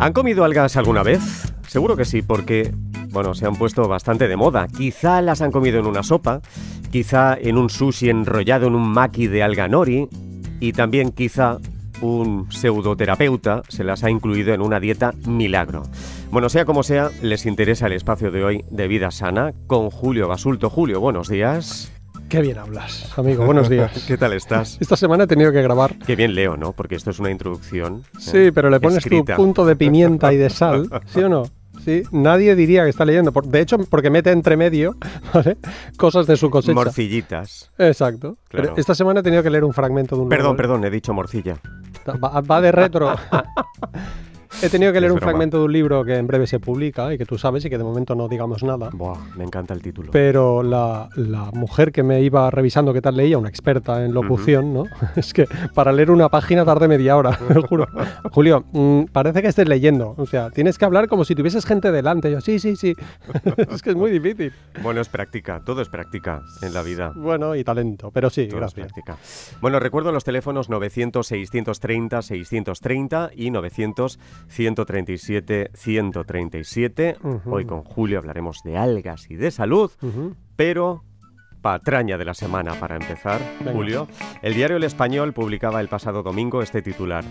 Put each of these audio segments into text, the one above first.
¿Han comido algas alguna vez? Seguro que sí, porque, bueno, se han puesto bastante de moda. Quizá las han comido en una sopa, quizá en un sushi enrollado en un maki de alga nori, y también quizá un pseudoterapeuta se las ha incluido en una dieta milagro. Bueno, sea como sea, les interesa el espacio de hoy de vida sana con Julio Basulto. Julio, buenos días. Qué bien hablas, amigo. Buenos días. ¿Qué tal estás? Esta semana he tenido que grabar. Qué bien leo, ¿no? Porque esto es una introducción. Sí, ¿eh? pero le pones Escrita. tu punto de pimienta y de sal, ¿sí o no? Sí, nadie diría que está leyendo. De hecho, porque mete entre medio ¿vale? cosas de su cosecha. Morcillitas. Exacto. Claro. Pero esta semana he tenido que leer un fragmento de un Perdón, libro. perdón, he dicho morcilla. Va, va de retro. he tenido que leer Es un broma. fragmento de un libro que en breve se publica y que tú sabes y que de momento no digamos nada. Buah, me encanta el título. Pero la, la mujer que me iba revisando qué tal leía, una experta en locución, ¿no? Es que para leer una página tarde media hora, te lo juro. Julio, mm, parece que estés leyendo. O sea, tienes que hablar como si tuvieses gente delante. Yo, sí, sí, sí. es que es muy difícil. Bueno, es práctica, todo es práctica en la vida. Bueno, y talento. Pero sí, Todo es gracias. práctica. Bueno, recuerdo los teléfonos 900-630-630 y 900-137-137. Ujú. Hoy con Julio hablaremos de algas y de salud, pero patraña de la semana para empezar, Venga. Julio. El diario El Español publicaba el pasado domingo este titular.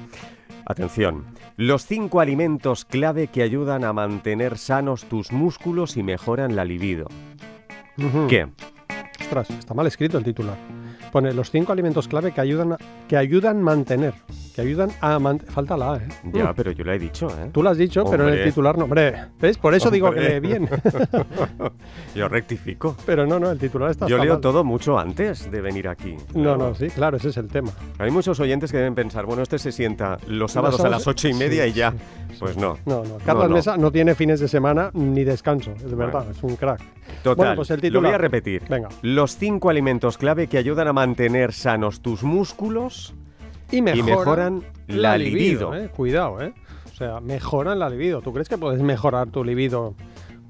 Atención, los cinco alimentos clave que ayudan a mantener sanos tus músculos y mejoran la libido. ¿Qué? Ostras, está mal escrito el titular. Pone los cinco alimentos clave que ayudan a, que ayudan mantener. Que ayudan a mantener. Falta la A, ¿eh? Ya, Mm. pero yo lo he dicho, ¿eh? Tú lo has dicho, pero en el Hombre. titular no. Hombre, ¿ves? Por eso digo que Hombre. lee bien. Yo rectifico. pero no, no, el titular está Yo leo mal. todo mucho antes de venir aquí. No, no, sí, claro, ese es el tema. Hay muchos oyentes que deben pensar, bueno, este se sienta los sábados a sábados- las ocho y media sí, y ya. sí, Pues no. No, no. Carlos no. Mesa no tiene fines de semana ni descanso, es Bueno. verdad, es un crack. Total, Bueno, pues el lo titular. voy a repetir. Venga. Los cinco alimentos clave que ayudan a mantener sanos tus músculos Y mejoran, mejoran la libido. ¿eh? Cuidado, ¿eh? O sea, mejoran la libido. ¿Tú crees que puedes mejorar tu libido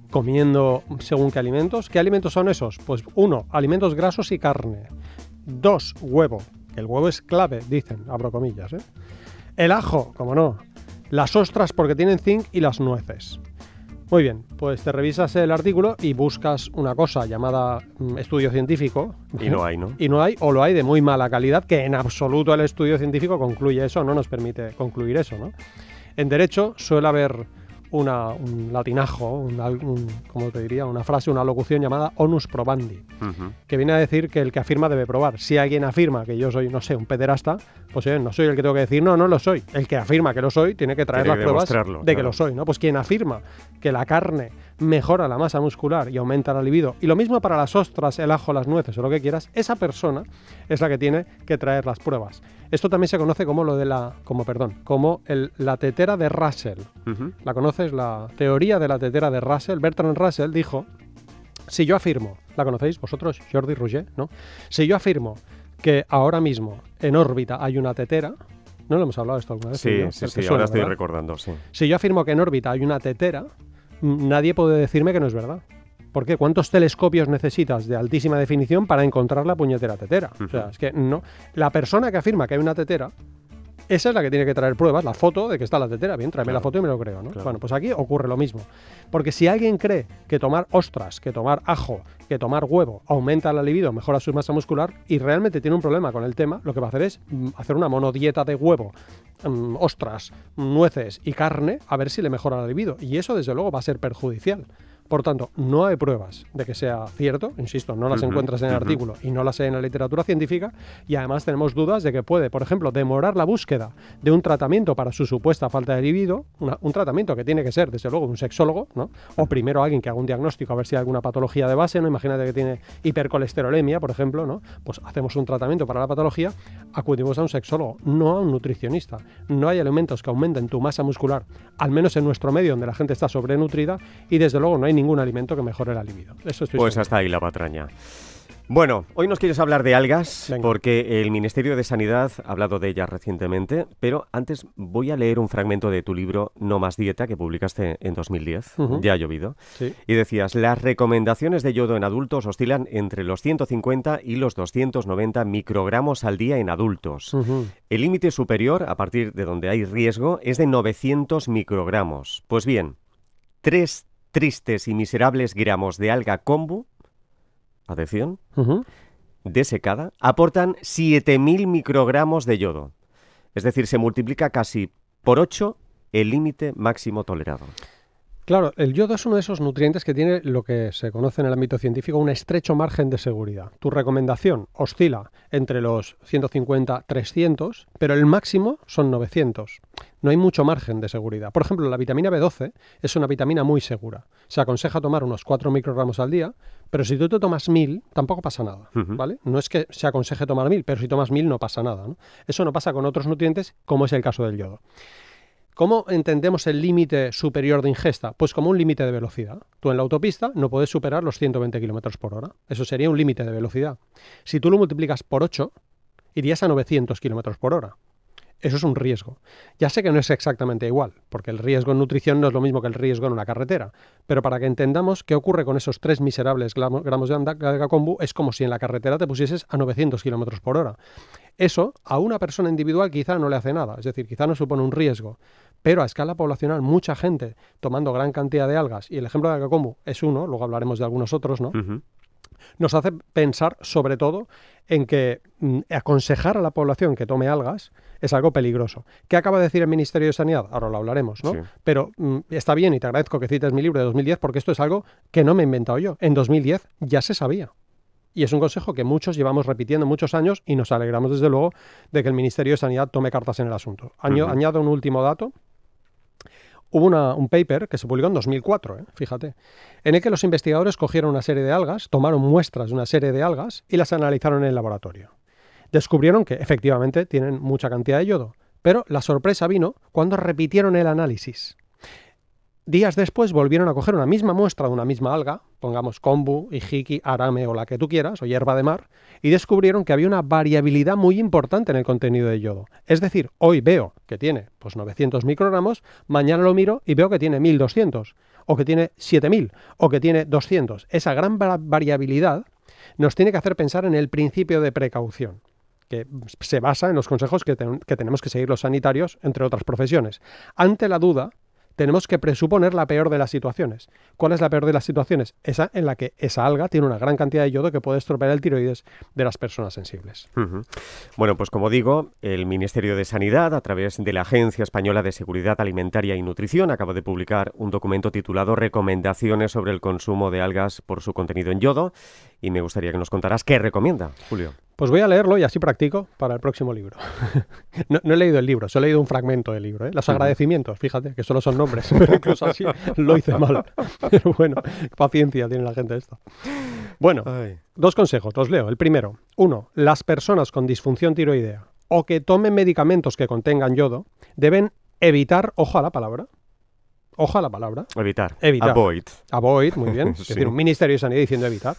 comiendo según qué alimentos? ¿Qué alimentos son esos? Pues uno, alimentos grasos y carne. Dos, huevo. El huevo es clave, dicen, abro comillas, ¿eh? El ajo, como no. Las ostras porque tienen zinc y las nueces. Muy bien, pues te revisas el artículo y buscas una cosa llamada mm, estudio científico. Y no hay, ¿no? Y no hay, o lo hay de muy mala calidad, que en absoluto el estudio científico concluye eso, no nos permite concluir eso, ¿no? En derecho suele haber una, un latinajo, un, ¿cómo te diría? Una frase, una locución llamada onus probandi, que viene a decir que el que afirma debe probar. Si alguien afirma que yo soy, no sé, un pederasta, pues no soy el que tengo que decir, no, no lo soy. El que afirma que lo soy tiene que traer Tiene las pruebas de que lo soy, ¿no? Pues quien afirma que la carne mejora la masa muscular y aumenta la libido, y lo mismo para las ostras, el ajo, las nueces o lo que quieras, esa persona es la que tiene que traer las pruebas. Esto también se conoce como lo de la, como perdón, como el- la tetera de Russell. ¿La conoces? La teoría de la tetera de Russell. Bertrand Russell dijo, si yo afirmo, ¿la conocéis vosotros? Jordi Rouget, ¿no? Si yo afirmo que ahora mismo en órbita hay una tetera, ¿no lo hemos hablado esto alguna vez? Sí, sí, sí, ahora estoy ¿verdad? recordando, sí. Si yo afirmo que en órbita hay una tetera, nadie puede decirme que no es verdad. ¿Por qué? ¿Cuántos telescopios necesitas de altísima definición para encontrar la puñetera tetera? O sea, es que no. La persona que afirma que hay una tetera, esa es la que tiene que traer pruebas, la foto de que está la tetera. Bien, tráeme la foto y me lo creo, ¿no? Claro. Bueno, pues aquí ocurre lo mismo. Porque si alguien cree que tomar ostras, que tomar ajo, que tomar huevo aumenta la libido, mejora su masa muscular y realmente tiene un problema con el tema, lo que va a hacer es mm, hacer una monodieta de huevo, mm, ostras, nueces y carne a ver si le mejora la libido. Y eso, desde luego, va a ser perjudicial. Por tanto, no hay pruebas de que sea cierto, insisto, no las encuentras en el artículo y no las hay en la literatura científica, y además tenemos dudas de que puede, por ejemplo, demorar la búsqueda de un tratamiento para su supuesta falta de libido, una- un tratamiento que tiene que ser, desde luego, un sexólogo, ¿no? O primero alguien que haga un diagnóstico a ver si hay alguna patología de base, ¿no? Imagínate que tiene hipercolesterolemia, por ejemplo, ¿no? Pues hacemos un tratamiento para la patología, acudimos a un sexólogo, no a un nutricionista. No hay alimentos que aumenten tu masa muscular, al menos en nuestro medio donde la gente está sobrenutrida, y desde luego no hay ningún alimento que mejore la libido. Eso estoy Pues seguro. hasta ahí la patraña. Bueno, hoy nos quieres hablar de algas Venga. porque el Ministerio de Sanidad ha hablado de ellas recientemente, pero antes voy a leer un fragmento de tu libro No más dieta que publicaste en 2010, Ujú. ya ha llovido, Sí. y decías, las recomendaciones de yodo en adultos oscilan entre los 150 y los 290 microgramos al día en adultos. El límite superior, a partir de donde hay riesgo, es de 900 microgramos. Pues bien, tres tristes y miserables gramos de alga kombu, atención, Ujú. desecada, aportan 7.000 microgramos de yodo. Es decir, se multiplica casi por 8 el límite máximo tolerado. Claro, el yodo es uno de esos nutrientes que tiene lo que se conoce en el ámbito científico un estrecho margen de seguridad. Tu recomendación oscila entre los 150 300, pero el máximo son 900. No hay mucho margen de seguridad. Por ejemplo, la vitamina B12 es una vitamina muy segura. Se aconseja tomar unos 4 microgramos al día, pero si tú te tomas 1000, tampoco pasa nada. ¿vale? No es que se aconseje tomar 1000, pero si tomas 1000 no pasa nada, ¿no? Eso no pasa con otros nutrientes, como es el caso del yodo. ¿Cómo entendemos el límite superior de ingesta? Pues como un límite de velocidad. Tú en la autopista no puedes superar los 120 km por hora. Eso sería un límite de velocidad. Si tú lo multiplicas por 8, irías a 900 km por hora. Eso es un riesgo. Ya sé que no es exactamente igual, porque el riesgo en nutrición no es lo mismo que el riesgo en una carretera. Pero para que entendamos qué ocurre con esos 3 miserables gramos de anda- de alga kombu, es como si en la carretera te pusieses a 900 km por hora. Eso a una persona individual quizá no le hace nada, es decir, quizá no supone un riesgo, pero a escala poblacional mucha gente tomando gran cantidad de algas, y el ejemplo de alga kombu es uno, luego hablaremos de algunos otros, ¿no? Nos hace pensar sobre todo en que mm, aconsejar a la población que tome algas es algo peligroso. ¿Qué acaba de decir el Ministerio de Sanidad? Ahora lo hablaremos, ¿no? Sí. Pero mm, está bien y te agradezco que cites mi libro de 2010 porque esto es algo que no me he inventado yo. En 2010 ya se sabía. Y es un consejo que muchos llevamos repitiendo muchos años y nos alegramos desde luego de que el Ministerio de Sanidad tome cartas en el asunto. Año-. Añado un último dato. Hubo un paper que se publicó en 2004, ¿eh? fíjate, en el que los investigadores cogieron una serie de algas, tomaron muestras de una serie de algas y las analizaron en el laboratorio. Descubrieron que efectivamente tienen mucha cantidad de yodo, pero la sorpresa vino cuando repitieron el análisis. Días después volvieron a coger una misma muestra de una misma alga, pongamos kombu, hijiki, arame o la que tú quieras, o hierba de mar, y descubrieron que había una variabilidad muy importante en el contenido de yodo. Es decir, hoy veo que tiene pues 900 microgramos, mañana lo miro y veo que tiene 1200, o que tiene 7000, o que tiene 200. Esa gran va- variabilidad nos tiene que hacer pensar en el principio de precaución que se basa en los consejos que tenemos que seguir los sanitarios, entre otras profesiones. Ante la duda, tenemos que presuponer la peor de las situaciones. ¿Cuál es la peor de las situaciones? Esa en la que esa alga tiene una gran cantidad de yodo que puede estropear el tiroides de las personas sensibles. Bueno, pues como digo, el Ministerio de Sanidad, a través de la Agencia Española de Seguridad Alimentaria y Nutrición, acaba de publicar un documento titulado Recomendaciones sobre el consumo de algas por su contenido en yodo. Y me gustaría que nos contaras qué recomienda, Julio. Pues voy a leerlo y así practico para el próximo libro. no, no he leído el libro, solo he leído un fragmento del libro. ¿eh? Los agradecimientos, fíjate, que solo son nombres, pero incluso así lo hice mal. Pero bueno, paciencia tiene la gente esta. Bueno, Dos consejos, los leo. El primero, uno, las personas con disfunción tiroidea o que tomen medicamentos que contengan yodo deben evitar, ojo a la palabra, ojo a la palabra, Evitar. Evitar. Avoid. avoid, muy bien, es decir, un Ministerio de Sanidad diciendo evitar.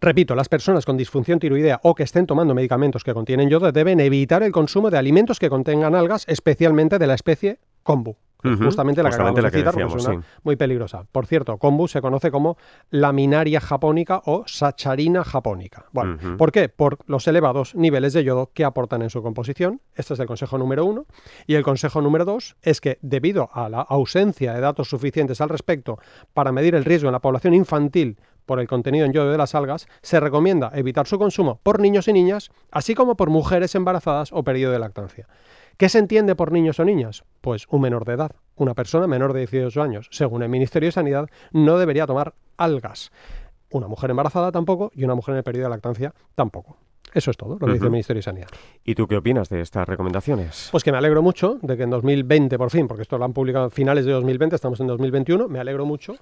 Repito, las personas con disfunción tiroidea o que estén tomando medicamentos que contienen yodo deben evitar el consumo de alimentos que contengan algas, especialmente de la especie kombu. Justamente la que acabamos la de que citar, porque decíamos, es una sí. muy peligrosa. Por cierto, kombu se conoce como laminaria japónica o sacharina japónica. Bueno. ¿por qué? Por los elevados niveles de yodo que aportan en su composición. Este es el consejo número uno. Y el consejo número dos es que, debido a la ausencia de datos suficientes al respecto para medir el riesgo en la población infantil por el contenido en yodo de las algas, se recomienda evitar su consumo por niños y niñas, así como por mujeres embarazadas o periodo de lactancia. ¿Qué se entiende por niños o niñas? Pues un menor de edad. Una persona menor de 18 años, según el Ministerio de Sanidad, no debería tomar algas. Una mujer embarazada tampoco y una mujer en el periodo de lactancia tampoco. Eso es todo lo que dice el Ministerio de Sanidad. ¿Y tú qué opinas de estas recomendaciones? Pues que me alegro mucho de que en 2020, por fin, porque esto lo han publicado a finales de 2020, estamos en 2021, me alegro mucho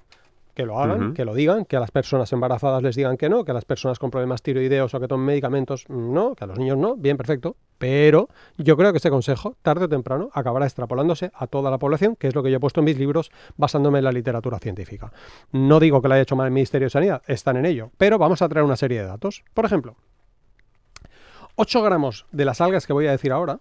que lo hagan, que lo digan, que a las personas embarazadas les digan que no, que a las personas con problemas tiroideos o que tomen medicamentos mm, no, que a los niños no, bien, perfecto. Pero yo creo que este consejo, tarde o temprano, acabará extrapolándose a toda la población, que es lo que yo he puesto en mis libros basándome en la literatura científica. No digo que lo haya hecho mal el Ministerio de Sanidad, están en ello, pero vamos a traer una serie de datos. Por ejemplo, 8 gramos de las algas que voy a decir ahora,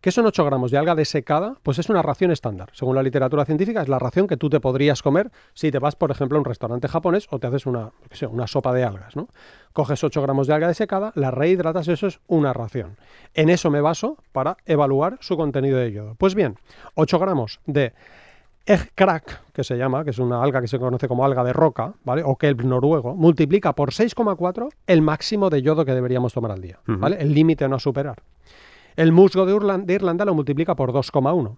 ¿Qué son 8 gramos de alga desecada? Pues es una ración estándar. Según la literatura científica, es la ración que tú te podrías comer si te vas, por ejemplo, a un restaurante japonés o te haces una, yo qué sé, una sopa de algas. ¿no? Coges 8 gramos de alga desecada, la rehidratas, eso es una ración. En eso me baso para evaluar su contenido de yodo. Pues bien, 8 gramos de egg crack, que se llama, que es una alga que se conoce como alga de roca, ¿vale? O kelp noruego, multiplica por 6,4 el máximo de yodo que deberíamos tomar al día. ¿vale? El límite a no superar. El musgo de, Irlanda lo multiplica por 2,1.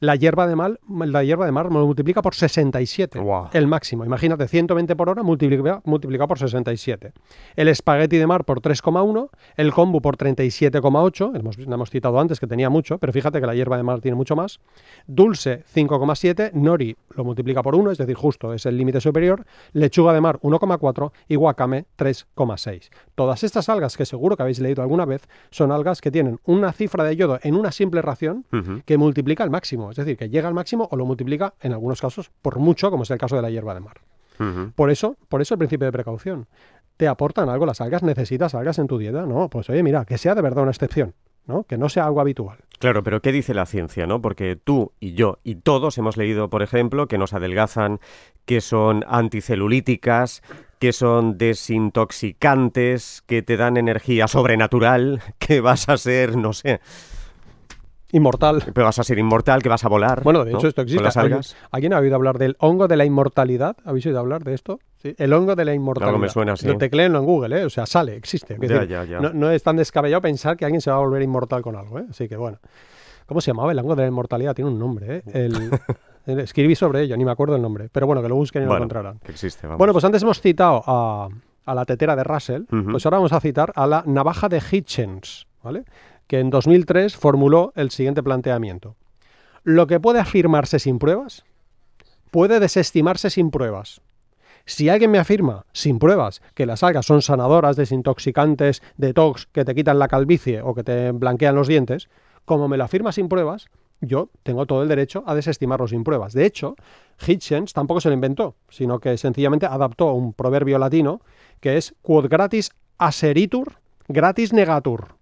La hierba de, mal, la hierba de mar multiplica por 67, Guau. el máximo. Imagínate, 120 por hora multiplica- multiplicado por 67. El espagueti de mar por 3,1, el kombu por 37,8, hemos, hemos citado antes que tenía mucho, pero fíjate que la hierba de mar tiene mucho más. Dulce 5,7, nori lo multiplica por 1, es decir, justo es el límite superior. Lechuga de mar 1,4 y wakame 3,6. Todas estas algas que seguro que habéis leído alguna vez son algas que tienen una cifra de yodo en una simple ración que multiplica al máximo, es decir, que llega al máximo o lo multiplica en algunos casos por mucho, como es el caso de la hierba de mar. Por eso, por eso el principio de precaución. ¿Te aportan algo las algas? ¿Necesitas algas en tu dieta? No, pues oye, mira, que sea de verdad una excepción, ¿no? Que no sea algo habitual. Claro, pero ¿qué dice la ciencia, no? Porque tú y yo y todos hemos leído, por ejemplo, que nos adelgazan, que son anticelulíticas, que son desintoxicantes, que te dan energía sobrenatural, que vas a ser, no sé, Inmortal. que vas a ser inmortal, que vas a volar. Bueno, de ¿no? hecho esto existe. ¿Alguien, alguien ha oído hablar del hongo de la inmortalidad? ¿Habéis oído hablar de esto? Sí, el hongo de la inmortalidad. Algo me suena, sí. Lo tecleenlo en Google, ¿eh? O sea, sale, existe. Ya, decir, ya, ya. No, no es tan descabellado pensar que alguien se va a volver inmortal con algo, ¿eh? Así que bueno. ¿Cómo se llamaba el hongo de la inmortalidad? Tiene un nombre, ¿eh? El, escribí sobre ello, ni me acuerdo el nombre. Pero bueno, que lo busquen y lo encontrarán. que existe, vamos. Bueno, pues antes hemos citado a, a la tetera de Russell, pues ahora vamos a citar a la navaja de Hitchens, ¿vale? Que en 2003 formuló el siguiente planteamiento. Lo que puede afirmarse sin pruebas, puede desestimarse sin pruebas. Si alguien me afirma, sin pruebas, que las algas son sanadoras, desintoxicantes, detox, que te quitan la calvicie o que te blanquean los dientes, como me lo afirma sin pruebas, yo tengo todo el derecho a desestimarlo sin pruebas. De hecho, Hitchens tampoco se lo inventó, sino que sencillamente adaptó un proverbio latino que es quod gratis aseritur, gratis negatur.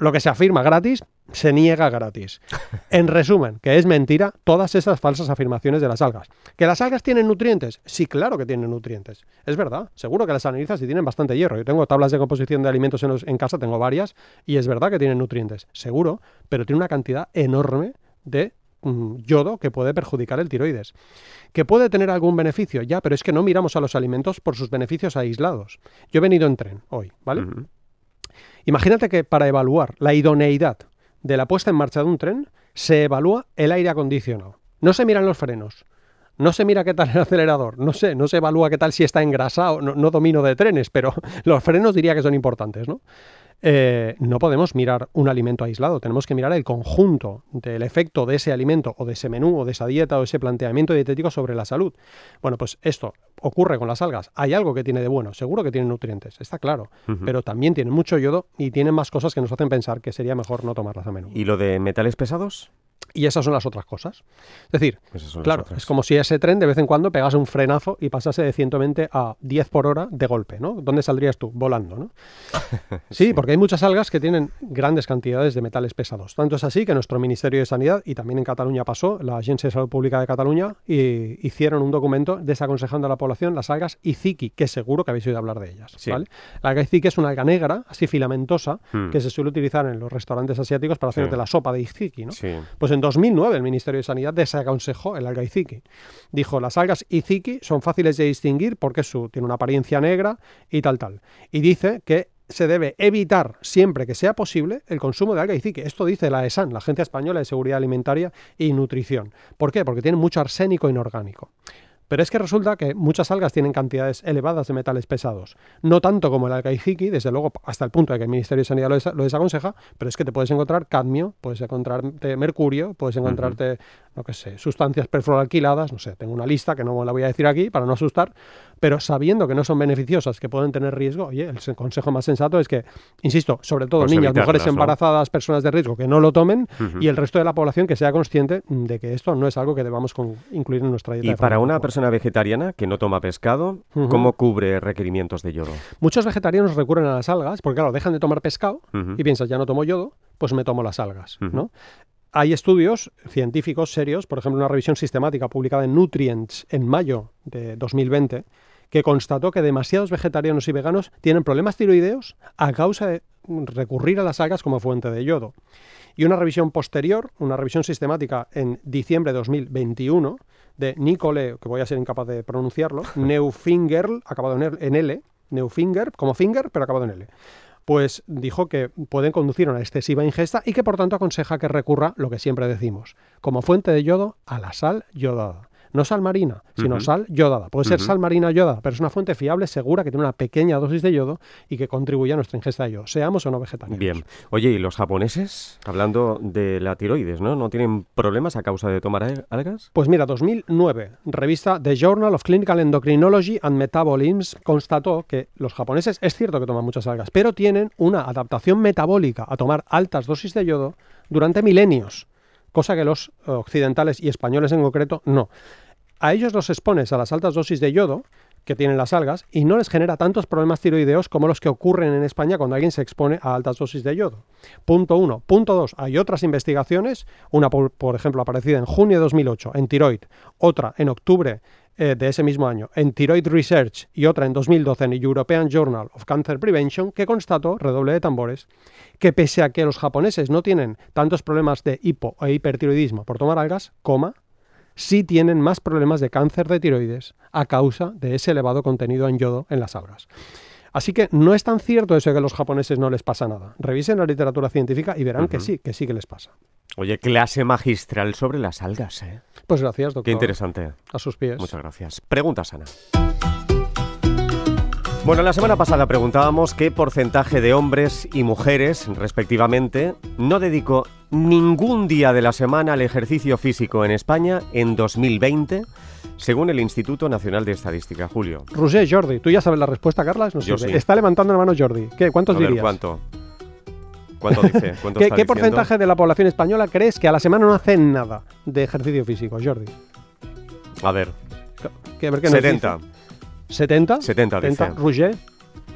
Lo que se afirma gratis, se niega gratis. En resumen, que es mentira todas esas falsas afirmaciones de las algas. ¿Que las algas tienen nutrientes? Sí, claro que tienen nutrientes. Es verdad, seguro que las analizas y tienen bastante hierro. Yo tengo tablas de composición de alimentos en, los- en casa, tengo varias, y es verdad que tienen nutrientes, seguro, pero tiene una cantidad enorme de mm, yodo que puede perjudicar el tiroides. ¿Que puede tener algún beneficio? Ya, pero es que no miramos a los alimentos por sus beneficios aislados. Yo he venido en tren hoy, ¿vale? Imagínate que para evaluar la idoneidad de la puesta en marcha de un tren, se evalúa el aire acondicionado. No se miran los frenos, no se mira qué tal el acelerador, no sé, no se evalúa qué tal si está engrasado, no, no domino de trenes, pero los frenos diría que son importantes, ¿no? Eh, no podemos mirar un alimento aislado, tenemos que mirar el conjunto del efecto de ese alimento o de ese menú o de esa dieta o ese planteamiento dietético sobre la salud. Bueno, pues esto ocurre con las algas. Hay algo que tiene de bueno, seguro que tienen nutrientes, está claro, pero también tienen mucho yodo y tienen más cosas que nos hacen pensar que sería mejor no tomarlas a menudo. ¿Y lo de metales pesados? Y esas son las otras cosas. Es decir, claro, es como si ese tren de vez en cuando pegase un frenazo y pasase de 120 a 10 por hora de golpe, ¿no? ¿Dónde saldrías tú? Volando, ¿no? Sí, porque hay muchas algas que tienen grandes cantidades de metales pesados. Tanto es así que nuestro Ministerio de Sanidad, y también en Cataluña pasó, la Agencia de Salud Pública de Cataluña, y hicieron un documento desaconsejando a la población las algas iziki, que seguro que habéis oído hablar de ellas. Sí. ¿vale? La alga iziki es una alga negra, así filamentosa, Hmm. que se suele utilizar en los restaurantes asiáticos para Sí. hacerte la sopa de iziki, ¿no? Sí. Pues en 2009 el Ministerio de Sanidad desaconsejó el alga iziki. Dijo, las algas iziki son fáciles de distinguir porque su, tiene una apariencia negra y tal, tal. Y dice que se debe evitar siempre que sea posible el consumo de alga iziki. Esto dice la ESAN, la Agencia Española de Seguridad Alimentaria y Nutrición. ¿Por qué? Porque tiene mucho arsénico inorgánico. Pero es que resulta que muchas algas tienen cantidades elevadas de metales pesados. No tanto como el alga hijiki, desde luego hasta el punto de que el Ministerio de Sanidad lo, desa- lo desaconseja, pero es que te puedes encontrar cadmio, puedes encontrarte mercurio, puedes encontrarte, no qué sé, sustancias perfluoralquiladas, no sé, tengo una lista que no la voy a decir aquí para no asustar, pero sabiendo que no son beneficiosas, que pueden tener riesgo, oye, el se- consejo más sensato es que, insisto, sobre todo Pues niñas, mujeres embarazadas, personas de riesgo, que no lo tomen y el resto de la población que sea consciente de que esto no es algo que debamos con- incluir en nuestra dieta. Y de para una persona vegetariana que no toma pescado. ¿cómo cubre requerimientos de yodo? Muchos vegetarianos recurren a las algas porque, claro, dejan de tomar pescado y piensas, ya no tomo yodo, pues me tomo las algas. ¿no? Hay estudios científicos serios, por ejemplo, una revisión sistemática publicada en Nutrients en mayo de 2020, que constató que demasiados vegetarianos y veganos tienen problemas tiroideos a causa de recurrir a las algas como fuente de yodo. Y una revisión posterior, una revisión sistemática en diciembre de 2021, de Nicole, que voy a ser incapaz de pronunciarlo, Neufingerl, acabado en L, Neufinger, como finger, pero acabado en L pues dijo que pueden conducir a una excesiva ingesta y que por tanto aconseja que recurra, lo que siempre decimos, como fuente de yodo a la sal yodada. No sal marina, sino sal yodada. Puede ser sal marina yodada, pero es una fuente fiable, segura, que tiene una pequeña dosis de yodo y que contribuye a nuestra ingesta de yodo, seamos o no vegetarianos. Bien. Oye, ¿y los japoneses? Hablando de la tiroides, ¿no? ¿No tienen problemas a causa de tomar al- algas? Pues mira, 2009, revista The Journal of Clinical Endocrinology and Metabolism constató que los japoneses es cierto que toman muchas algas, pero tienen una adaptación metabólica a tomar altas dosis de yodo durante milenios, cosa que los eh, occidentales y españoles en concreto no. A ellos los expones a las altas dosis de yodo que tienen las algas y no les genera tantos problemas tiroideos como los que ocurren en España cuando alguien se expone a altas dosis de yodo. Punto uno. Punto dos. Hay otras investigaciones, una por, ejemplo aparecida en junio de 2008 en tiroid, otra en octubre eh, de ese mismo año en Thyroid Research y otra en 2012 en el European Journal of Cancer Prevention, que constató, redoble de tambores, que pese a que los japoneses no tienen tantos problemas de hipo e hipertiroidismo por tomar algas, coma, sí tienen más problemas de cáncer de tiroides a causa de ese elevado contenido en yodo en las algas. Así que no es tan cierto eso de que a los japoneses no les pasa nada. Revisen la literatura científica y verán que sí, que sí que les pasa. Oye, clase magistral sobre las algas, ¿eh? Pues gracias, doctor. Qué interesante. A sus pies. Muchas gracias. Pregunta sana. Bueno, la semana pasada preguntábamos qué porcentaje de hombres y mujeres, respectivamente, no dedicó ningún día de la semana al ejercicio físico en España en 2020, según el Instituto Nacional de Estadística. Julio, Roger Jordi, ¿tú ya sabes la respuesta, Carlas? No Yo sí. Está levantando la mano Jordi. ¿Qué? ¿Cuántos a ver, dirías? ¿cuánto? ¿Cuánto dice? ¿Cuánto ¿Qué, está qué porcentaje de la población española crees que a la semana no hacen nada de ejercicio físico, Jordi? A ver, Que- a ver qué nos 70, dice. ¿70? 70 dice. Roger.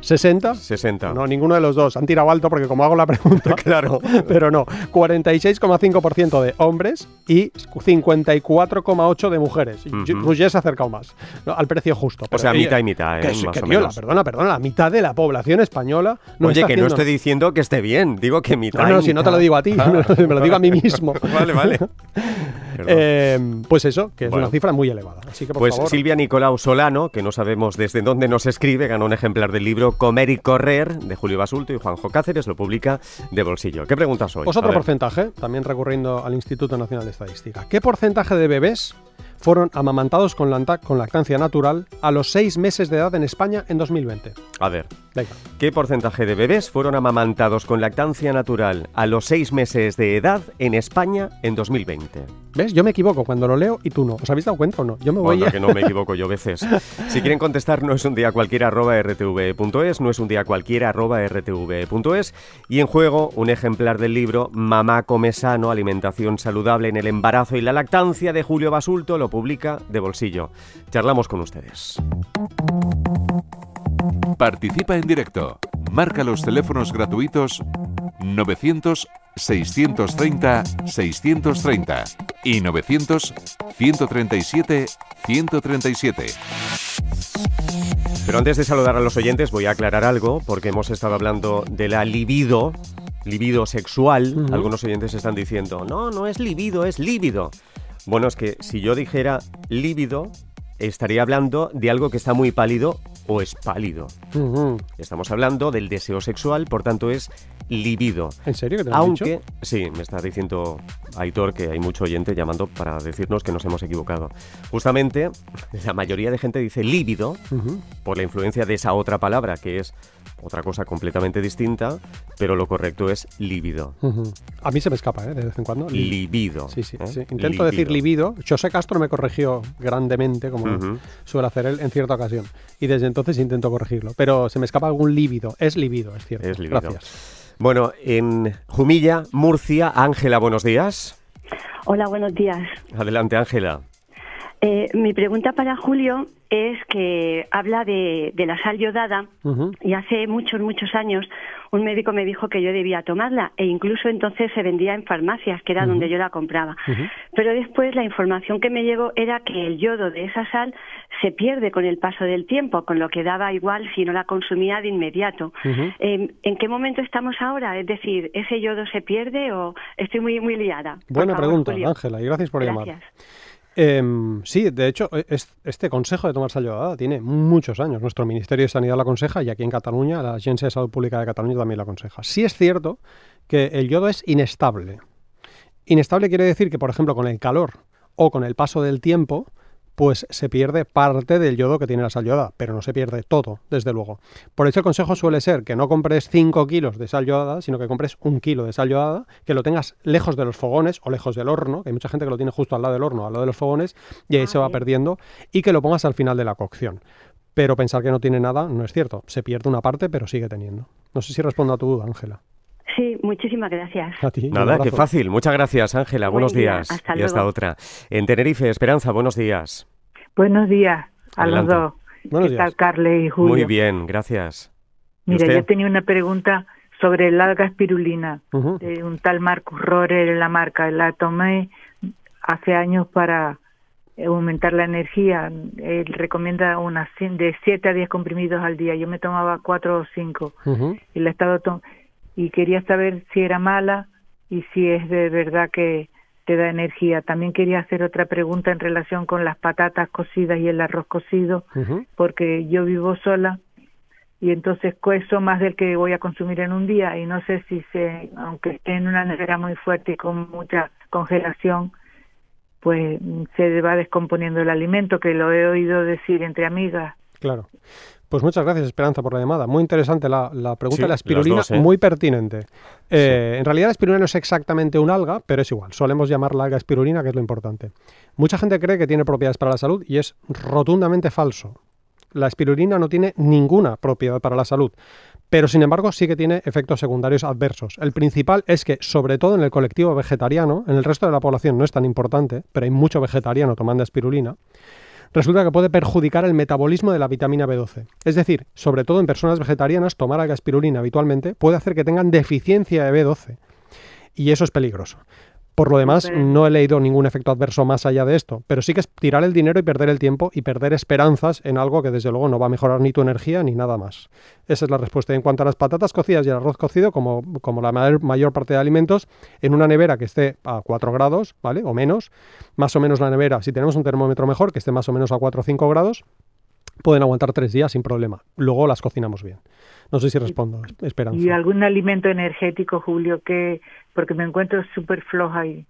¿60? 60. No, ninguno de los dos. Han tirado alto porque como hago la pregunta, Claro. pero no. 46,5% de hombres y 54,8% de mujeres. Ujú. Roger se ha acercado más ¿no? al precio justo. O sea, ella- mitad y mitad, ¿eh? que, sí, Más que o viola, menos. perdona, perdona, la mitad de la población española no Oye, está que no estoy diciendo que esté bien, digo que mitad. No, si no te lo digo a ti, Ah. me, lo, digo a mí mismo. vale, vale. Eh, pues eso, que es Bueno. una cifra muy elevada. Así que por Pues favor. Silvia Nicolau Solano, que no sabemos desde dónde nos escribe, ganó un ejemplar del libro Comer y Correr de Julio Basulto y Juanjo Cáceres, lo publica de bolsillo. ¿Qué preguntas hoy? Pues otro porcentaje, también recurriendo al Instituto Nacional de Estadística. ¿Qué porcentaje de bebés fueron amamantados con, lactancia natural a los seis meses de edad en España en 2020? A ver, Venga. ¿qué porcentaje de bebés fueron amamantados con lactancia natural a los seis meses de edad en España en 2020? ¿Ves? Yo me equivoco cuando lo leo y tú no. ¿Os habéis dado cuenta o no? Yo me voy Bueno, a... que no me equivoco yo a veces. Si quieren contestar, no es un día cualquiera arroba rtv.es, no es un día cualquiera arroba rtv.es y en juego un ejemplar del libro Mamá come sano, alimentación saludable en el embarazo y la lactancia de Julio Lo publica de bolsillo. Charlamos con ustedes. Participa en directo. Marca los teléfonos gratuitos 900 630 630 y 900 137 137. Pero antes de saludar a los oyentes voy a aclarar algo porque hemos estado hablando de la libido, libido sexual. Algunos oyentes están diciendo, no, no es libido, es líbido. Bueno, es que si yo dijera líbido, estaría hablando de algo que está muy pálido o es pálido. Estamos hablando del deseo sexual, por tanto es libido. ¿En serio que te lo Aunque, dicho? sí, me está diciendo Aitor que hay mucho oyente llamando para decirnos que nos hemos equivocado. Justamente, la mayoría de gente dice líbido por la influencia de esa otra palabra, que es otra cosa completamente distinta, pero lo correcto es líbido. Ujú. A mí se me escapa, ¿eh? De vez en cuando. Li- Libido. Sí, sí, ¿eh? sí. Intento decir libido. José Castro me corrigió grandemente, como suele hacer él en cierta ocasión. Y desde entonces intento corregirlo. Pero se me escapa algún líbido. Es líbido, es cierto. Es líbido. Gracias. Bueno, en Jumilla, Murcia, Ángela, buenos días. Hola, buenos días. Adelante, Ángela. Eh, mi pregunta para Julio es que habla de, de la sal yodada y hace muchos, muchos años un médico me dijo que yo debía tomarla e incluso entonces se vendía en farmacias, que era donde yo la compraba. Pero después la información que me llegó era que el yodo de esa sal se pierde con el paso del tiempo, con lo que daba igual si no la consumía de inmediato. Eh, ¿En qué momento estamos ahora? Es decir, ¿ese yodo se pierde o estoy muy, muy liada? Buena favor, pregunta. Ángela, y gracias por llamar. Em, sí, de hecho, e- es- este consejo de tomar sal yodada tiene muchos años. Nuestro Ministerio de Sanidad lo aconseja y aquí en Cataluña la Agencia de Salud Pública de Cataluña también lo aconseja. Sí es cierto que el yodo es inestable. Inestable quiere decir que, por ejemplo, con el calor o con el paso del tiempo, pues se pierde parte del yodo que tiene la sal yodada, pero no se pierde todo, desde luego. Por eso el consejo suele ser que no compres 5 kilos de sal yodada, sino que compres un kilo de sal yodada, que lo tengas lejos de los fogones o lejos del horno, que hay mucha gente que lo tiene justo al lado del horno, al lado de los fogones, y ahí Ah, se va perdiendo, y que lo pongas al final de la cocción. Pero pensar que no tiene nada no es cierto. Se pierde una parte, pero sigue teniendo. No sé si respondo a tu duda, Ángela. Sí, muchísimas gracias. A ti. Nada, qué fácil. Muchas gracias, Ángela. Buen Buenos día. días. Hasta y hasta otra. En Tenerife, Esperanza, buenos días. Buenos días a Adelante. los dos. Buenos ¿Qué días. tal, Carles y Julio? Muy bien, gracias. ¿Y Mira, usted? yo tenía una pregunta sobre el alga espirulina Ujú. de un tal Marcus Rohrer en la marca. La tomé hace años para aumentar la energía. Él recomienda unas de 7 a 10 comprimidos al día. Yo me tomaba 4 o 5 Ujú. y la he estado to- y quería saber si era mala y si es de verdad que te da energía. También quería hacer otra pregunta en relación con las patatas cocidas y el arroz cocido porque yo vivo sola y entonces cuezo más del que voy a consumir en un día y no sé si se, aunque esté en una nevera muy fuerte y con mucha congelación, pues mm, se va descomponiendo el alimento, que lo he oído decir entre amigas. Claro. Pues muchas gracias, Esperanza, por la llamada. Muy interesante la, la pregunta Sí, de la espirulina, dos, ¿eh? muy pertinente. Eh, En realidad la espirulina no es exactamente un alga, pero es igual. Solemos llamarla alga espirulina, que es lo importante. Mucha gente cree que tiene propiedades para la salud y es rotundamente falso. La espirulina no tiene ninguna propiedad para la salud, pero sin embargo sí que tiene efectos secundarios adversos. El principal es que, sobre todo en el colectivo vegetariano, en el resto de la población no es tan importante, pero hay mucho vegetariano tomando espirulina, resulta que puede perjudicar el metabolismo de la vitamina B12. Es decir, sobre todo en personas vegetarianas, tomar alga espirulina habitualmente puede hacer que tengan deficiencia de B12. Y eso es peligroso. Por lo demás, no he leído ningún efecto adverso más allá de esto, pero sí que es tirar el dinero y perder el tiempo y perder esperanzas en algo que desde luego no va a mejorar ni tu energía ni nada más. Esa es la respuesta. Y En cuanto a las patatas cocidas y el arroz cocido, como, como la mayor, mayor parte de alimentos, en una nevera que esté a 4 grados, ¿vale? O menos, más o menos la nevera, si tenemos un termómetro mejor, que esté más o menos a 4 o 5 grados, pueden aguantar tres días sin problema. Luego las cocinamos bien. No sé si respondo, Esperanza. Y algún alimento energético, Julio, que porque me encuentro súper floja ahí.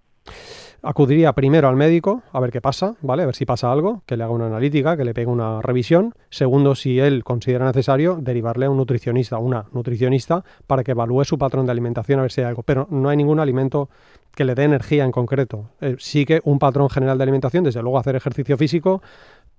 Acudiría primero al médico a ver qué pasa, ¿vale? A ver si pasa algo, que le haga una analítica, que le pegue una revisión. Segundo, si él considera necesario, derivarle a un nutricionista, una nutricionista, para que evalúe su patrón de alimentación a ver si hay algo. Pero no hay ningún alimento que le dé energía en concreto. Eh, sí que un patrón general de alimentación, desde luego hacer ejercicio físico,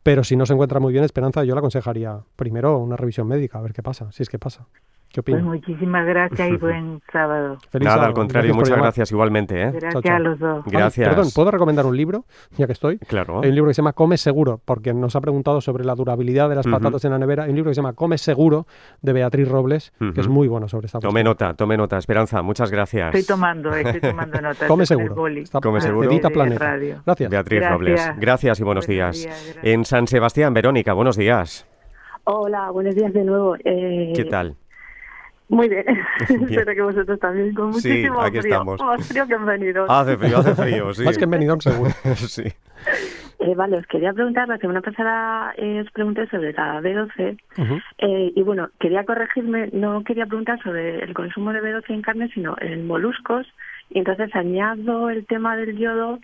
pero si no se encuentra muy bien Esperanza, yo le aconsejaría primero una revisión médica, a ver qué pasa, si es que pasa. ¿Qué Pues opina? muchísimas gracias y buen sábado. Feliz Nada, sábado. al contrario, muchas gracias igualmente, ¿eh? Gracias chao. a los dos. Ay, Gracias. perdón, ¿puedo recomendar un libro? Ya que estoy. Claro. Hay un libro que se llama Come Seguro, porque nos ha preguntado sobre la durabilidad de las patatas en la nevera. Hay un libro que se llama Come Seguro, de Beatriz Robles, que es muy bueno sobre esta Tome cuestión. nota, tome nota. Esperanza, muchas gracias. Estoy tomando, estoy tomando nota. Come el Seguro. Está- Come Seguro. Edita Planeta. radio. Gracias. Beatriz Gracias. Robles. Gracias y buenos Buenos días. En San Sebastián, Verónica, buenos días. Hola, buenos días de nuevo. Eh, ¿Qué tal? Muy bien. Bien. Espero que vosotros también, con Sí, muchísimo aquí frío. estamos. Más frío que han venido. Hace frío, hace frío, sí. Más que en Benidorm, seguro. sí. Eh, vale, os quería preguntar, la semana pasada eh, os pregunté sobre la B12 Ujú. eh, y bueno, quería corregirme, no quería preguntar sobre el consumo de B12 en carne, sino en moluscos y entonces añado el tema del yodo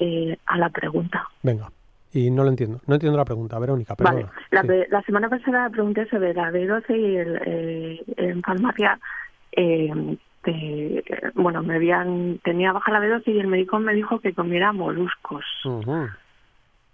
eh, a la pregunta. Venga. Y no lo entiendo. No entiendo la pregunta, Verónica, Vale, perdona. la, Sí. pe- la semana pasada pregunté sobre la B12 y el, eh, en farmacia, eh, bueno, me habían, tenía baja la B12 y el médico me dijo que comiera moluscos,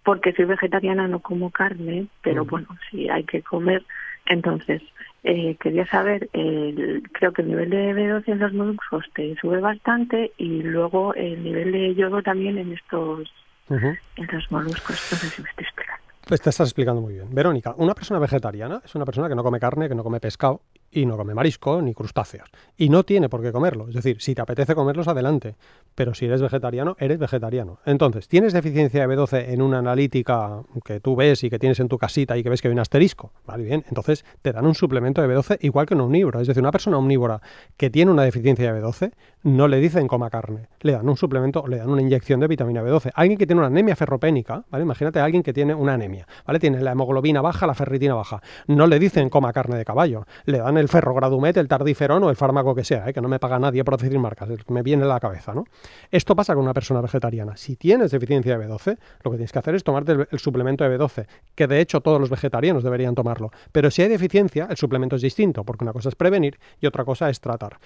porque soy vegetariana, no como carne, pero bueno, sí hay que comer. Entonces, eh, quería saber, el- creo que el nivel de B12 en los moluscos te sube bastante y luego el nivel de yodo también en estos, En los moluscos. No sé si me estoy explicando. Pues te estás explicando muy bien. Verónica, una persona vegetariana es una persona que no come carne, que no come pescado y no come marisco ni crustáceos. Y no tiene por qué comerlo. Es decir, si te apetece comerlos, adelante. Pero si eres vegetariano, eres vegetariano. Entonces, ¿tienes deficiencia de B12 en una analítica que tú ves y que tienes en tu casita y que ves que hay un asterisco? Vale, bien. Entonces, te dan un suplemento de B12 igual que un omnívoro. Es decir, una persona omnívora que tiene una deficiencia de B12, no le dicen coma carne. Le dan un suplemento, le dan una inyección de vitamina B12. Alguien que tiene una anemia ferropénica, ¿vale? Imagínate a alguien que tiene una anemia, ¿vale? Tiene la hemoglobina baja, la ferritina baja. No le dicen coma carne de caballo. Le dan el ferrogradumet, el tardiferón o el fármaco que sea, ¿eh? que no me paga nadie por decir marcas, me viene a la cabeza, ¿no? Esto pasa con una persona vegetariana. Si tienes deficiencia de B12, lo que tienes que hacer es tomarte el, el suplemento de B12, que de hecho todos los vegetarianos deberían tomarlo. Pero si hay deficiencia, el suplemento es distinto, porque una cosa es prevenir y otra cosa es tratar.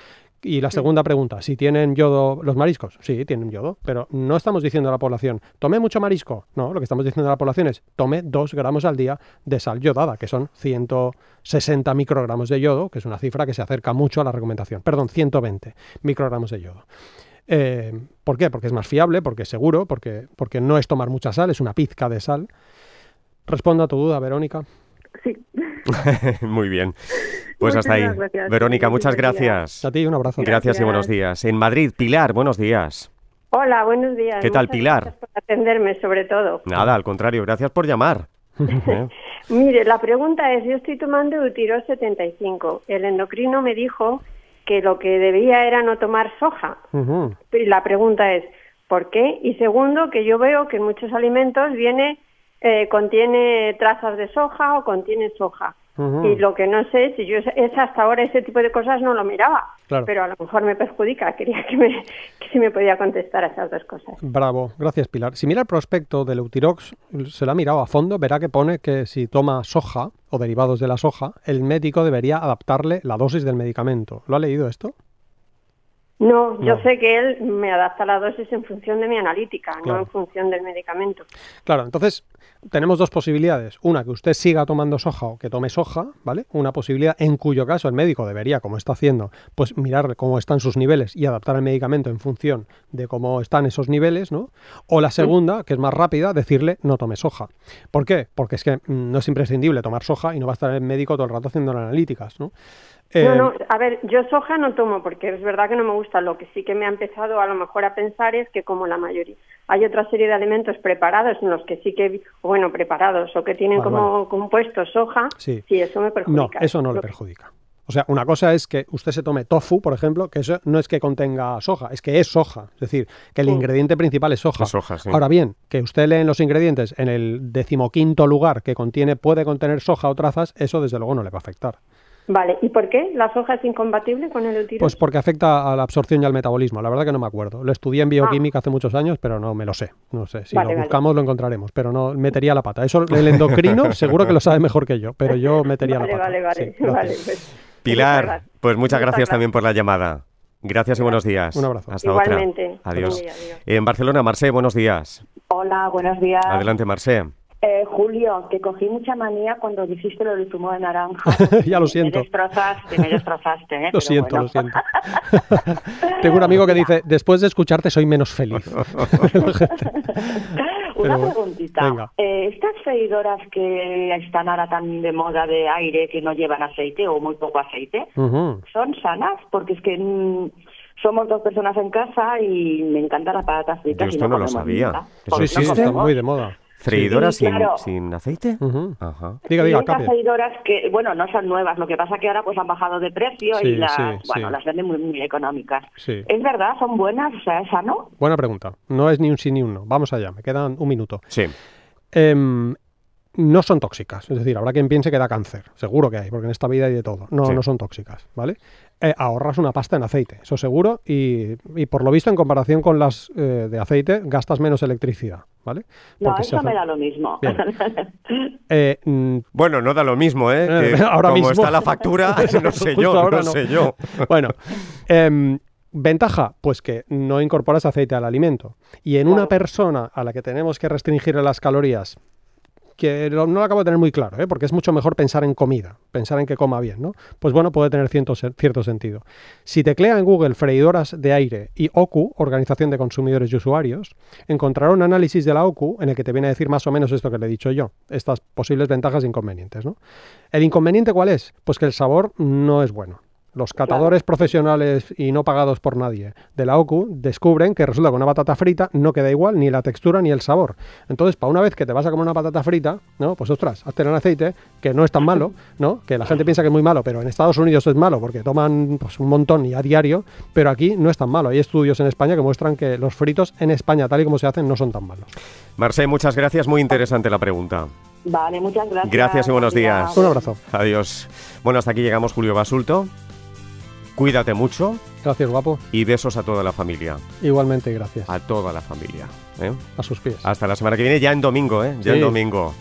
Y la segunda pregunta, si tienen yodo los mariscos, sí, tienen yodo, pero no estamos diciendo a la población, tome mucho marisco. No, lo que estamos diciendo a la población es, tome 2 gramos al día de sal yodada, que son 160 microgramos de yodo, que es una cifra que se acerca mucho a la recomendación. Perdón, 120 microgramos de yodo. Eh, ¿Por qué? Porque es más fiable, porque es seguro, porque, porque no es tomar mucha sal, es una pizca de sal. Responda a tu duda, Verónica. Sí. Muy bien. Pues hasta ahí. Gracias. Verónica, muchas gracias. A ti un abrazo. Gracias y buenos días. En Madrid, Pilar, buenos días. Hola, buenos días. ¿Qué tal, Muchas Pilar? gracias por atenderme, sobre todo. Nada, al contrario, gracias por llamar. ¿Eh? Mire, la pregunta es, yo estoy tomando Eutirox 75. El endocrino me dijo que lo que debía era no tomar soja. Y la pregunta es, ¿por qué? Y segundo, que yo veo que en muchos alimentos viene, eh, contiene trazas de soja o contiene soja. Y lo que no sé, si yo es, es hasta ahora ese tipo de cosas no lo miraba, Claro. pero a lo mejor me perjudica. Quería que, me, que si me podía contestar a esas dos cosas. Bravo, gracias Pilar. Si mira el prospecto del Eutirox, se lo ha mirado a fondo, verá que pone que si toma soja o derivados de la soja, el médico debería adaptarle la dosis del medicamento. ¿Lo ha leído esto? No, yo sé que él me adapta la dosis en función de mi analítica, Claro. no en función del medicamento. Claro, entonces tenemos dos posibilidades. Una, que usted siga tomando soja o que tome soja, ¿vale? Una posibilidad en cuyo caso el médico debería, como está haciendo, pues mirar cómo están sus niveles y adaptar el medicamento en función de cómo están esos niveles, ¿no? O la segunda, que es más rápida, decirle no tome soja. ¿Por qué? Porque es que mm, no es imprescindible tomar soja y no va a estar el médico todo el rato haciendo analíticas, ¿no? No, Eh, no, a ver, yo soja no tomo porque es verdad que no me gusta. Lo que sí que me ha empezado a lo mejor a pensar es que como la mayoría, hay otra serie de alimentos preparados en los que sí que, bueno, preparados o que tienen Vale, como compuesto soja, Sí. eso me No, perjudica. eso no le que- perjudica. O sea, una cosa es que usted se tome tofu, por ejemplo, que eso no es que contenga soja, es que es soja. Es decir, que el Sí. ingrediente principal es soja. Es soja, sí. Ahora bien, que usted lee en los ingredientes en el decimoquinto lugar que contiene, puede contener soja o trazas, eso desde luego no le va a afectar. Vale, ¿y por qué la soja es incompatible con el eutirox? Pues porque afecta a la absorción y al metabolismo. La verdad que no me acuerdo. Lo estudié en bioquímica hace muchos años, pero no me lo sé. No sé. Si Vale, lo vale. buscamos lo encontraremos, pero no metería la pata. Eso el endocrino seguro que lo sabe mejor que yo, pero yo metería vale, la pata. vale, vale, Sí, vale, pues, muchas Pilar, pues muchas Muchas gracias gracias. también por la llamada. Gracias y buenos días. Un abrazo. Hasta Igualmente. otra. Adiós. Día, adiós. En Barcelona, Marce, buenos días. Hola, buenos días. Adelante, Marce. Eh, Julio, que cogí mucha manía cuando dijiste lo del zumo de naranja. Ya lo siento. Me destrozaste, me destrozaste. ¿eh? Lo Pero siento, bueno. lo siento. Tengo un amigo que dice, después de escucharte soy menos feliz. Una preguntita. venga. Eh, estas freidoras que están ahora tan de moda de aire que no llevan aceite o muy poco aceite. ¿son sanas? Porque es que mm, somos dos personas en casa y me encantan las patatas fritas. Yo y esto no lo sabía. Eso sí, no muy de moda. ¿Freidoras Sí, sin, claro. sin aceite? Ujú. Ajá. Diga, diga, cambie. freidoras que, bueno, no son nuevas, lo que pasa que ahora pues han bajado de precio Sí, y las, sí, bueno, sí. las venden muy, muy económicas. Sí. ¿Es verdad? ¿Son buenas? O sea, ¿es sano? Buena pregunta. No es ni un sí ni un no. Vamos allá, me quedan un minuto. Sí. Em, no son tóxicas. Es decir, habrá quien piense que da cáncer. Seguro que hay, porque en esta vida hay de todo. No, Sí. no son tóxicas, ¿vale? Eh, ahorras una pasta en aceite, eso seguro. Y, y por lo visto, en comparación con las eh, de aceite, gastas menos electricidad, ¿vale? No, Porque eso me da lo mismo. Bien. Eh, mm, Bueno, no da lo mismo, ¿eh? Eh, Que ahora como mismo. está la factura, no sé yo, ahora no, no. sé yo. Bueno, em, ventaja, pues que no incorporas aceite al alimento. Y en una persona a la que tenemos que restringirle las calorías, que no lo acabo de tener muy claro, ¿eh? porque es mucho mejor pensar en comida, pensar en que coma bien, ¿no? Pues bueno, puede tener cierto, cierto sentido. Si teclea en Google freidoras de aire y OCU, Organización de Consumidores y Usuarios, encontrará un análisis de la OCU en el que te viene a decir más o menos esto que le he dicho yo, estas posibles ventajas e inconvenientes, ¿no? ¿El inconveniente cuál es? Pues que el sabor no es bueno. Los catadores profesionales y no pagados por nadie de la OCU descubren que resulta que una patata frita no queda igual ni la textura ni el sabor. Entonces, para una vez que te vas a comer una patata frita, ¿no? Pues ostras, hazte en aceite, que no es tan malo, ¿no? Que la gente piensa que es muy malo, pero en Estados Unidos es malo porque toman pues, un montón y a diario, pero aquí no es tan malo. Hay estudios en España que muestran que los fritos en España, tal y como se hacen, no son tan malos. Marce, muchas gracias. Muy interesante la pregunta. Vale, muchas gracias. Gracias y buenos Buen día. días. Un abrazo. Adiós. Bueno, hasta aquí llegamos, Julio Basulto. Cuídate mucho Gracias, guapo. y besos a toda la familia. Igualmente, gracias. A toda la familia. ¿eh? A sus pies. Hasta la semana que viene, ya en domingo, ¿eh? Ya Sí. en domingo.